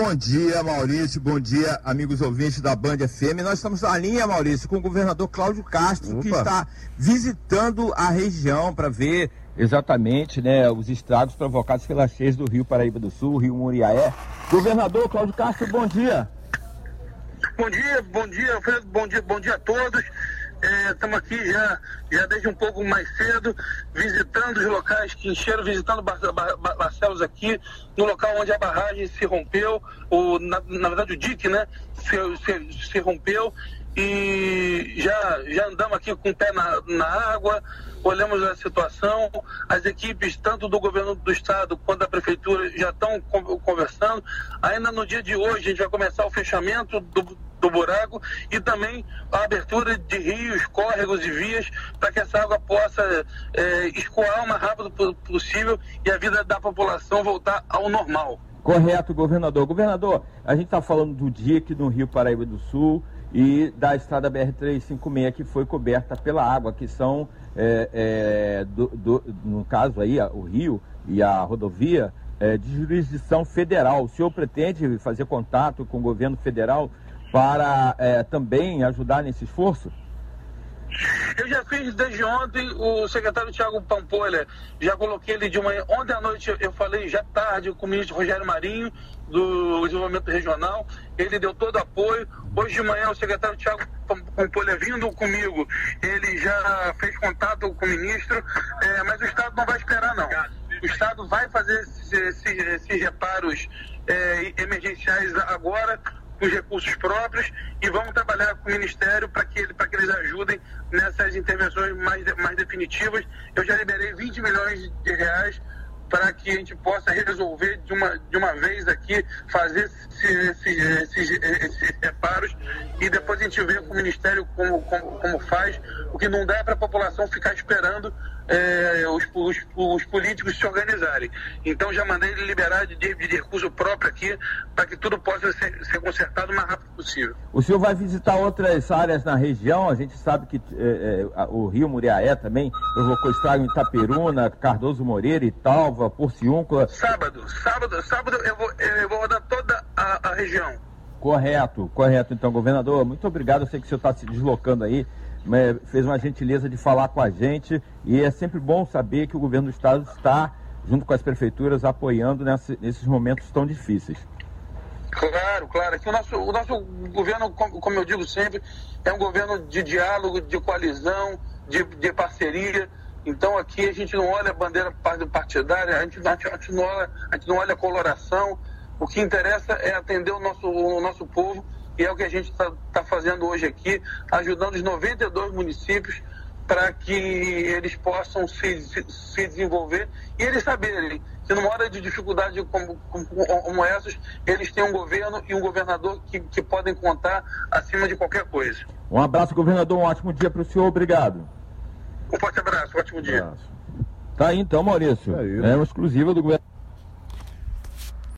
Bom dia, Maurício. Bom dia, amigos ouvintes da Band FM. Nós estamos na linha, Maurício, com o governador Cláudio Castro, Opa. que está visitando a região para ver exatamente né, os estragos provocados pelas cheias do Rio Paraíba do Sul, Rio Muriaé. Governador Cláudio Castro, bom dia. Bom dia, bom dia, Alfredo, bom dia, bom dia a todos. Estamos é, aqui já, já desde um pouco mais cedo, visitando os locais que encheram, visitando Barcelos aqui, no local onde a barragem se rompeu, o, na, na verdade o dique, né, se, se, se, rompeu e já, já andamos aqui com o pé na, na água, olhamos a situação, as equipes, tanto do governo do estado quanto da prefeitura, já estão conversando. Ainda no dia de hoje, a gente vai começar o fechamento do, do buraco e também a abertura de rios, córregos e vias para que essa água possa é, escoar o mais rápido possível e a vida da população voltar ao normal. Correto, governador. Governador, a gente está falando do DIC no Rio Paraíba do Sul e da estrada BR-356 que foi coberta pela água, que são, é, é, do, do, no caso aí, o rio e a rodovia, é, de jurisdição federal. O senhor pretende fazer contato com o governo federal para é, também ajudar nesse esforço? Eu já fiz desde ontem, o secretário Tiago Pampolha, já coloquei ele de manhã. Ontem à noite eu falei já tarde com o ministro Rogério Marinho, do Desenvolvimento Regional, ele deu todo apoio. Hoje de manhã o secretário Tiago Pampolha vindo comigo, ele já fez contato com o ministro, é, mas o Estado não vai esperar não. O Estado vai fazer esses, esses, esses reparos é, emergenciais agora, os recursos próprios e vamos trabalhar com o Ministério para que, que eles ajudem nessas intervenções mais, mais definitivas. Eu já liberei 20 milhões de reais para que a gente possa resolver de uma, de uma vez aqui, fazer esses, esses, esses, reparos e depois a gente vê com o Ministério como, como, como faz. O que não dá para a população ficar esperando é, os, os, os, políticos se organizarem. Então já mandei liberar de, de recurso próprio aqui para que tudo possa ser, ser, consertado o mais rápido possível. O senhor vai visitar outras áreas na região, a gente sabe que é, é, o Rio Muriaé também provocou estrago em Itaperuna, Cardoso Moreira, Italva, Porciúncula. Sábado, sábado, sábado eu vou, eu vou rodar toda a, a região. Correto, correto. Então, governador, muito obrigado. Eu sei que o senhor está se deslocando aí fez uma gentileza de falar com a gente e é sempre bom saber que o governo do estado está, junto com as prefeituras, apoiando nesses momentos tão difíceis. Claro, claro. O nosso, o nosso governo, como eu digo sempre, é um governo de diálogo, de coalizão, de, de parceria. Então aqui a gente não olha a bandeira partidária, a gente, a, gente não olha, a gente não olha a coloração. O que interessa é atender o nosso, o nosso povo e é o que a gente está tá fazendo hoje aqui, ajudando os 92 municípios para que eles possam se, se, se, desenvolver e eles saberem que numa hora de dificuldade como, como, como, essas, eles têm um governo e um governador que, que podem contar acima de qualquer coisa. Um abraço, governador, um ótimo dia para o senhor, obrigado. Um forte abraço, um ótimo dia. Um tá aí então, Maurício. É, é uma exclusiva do governo.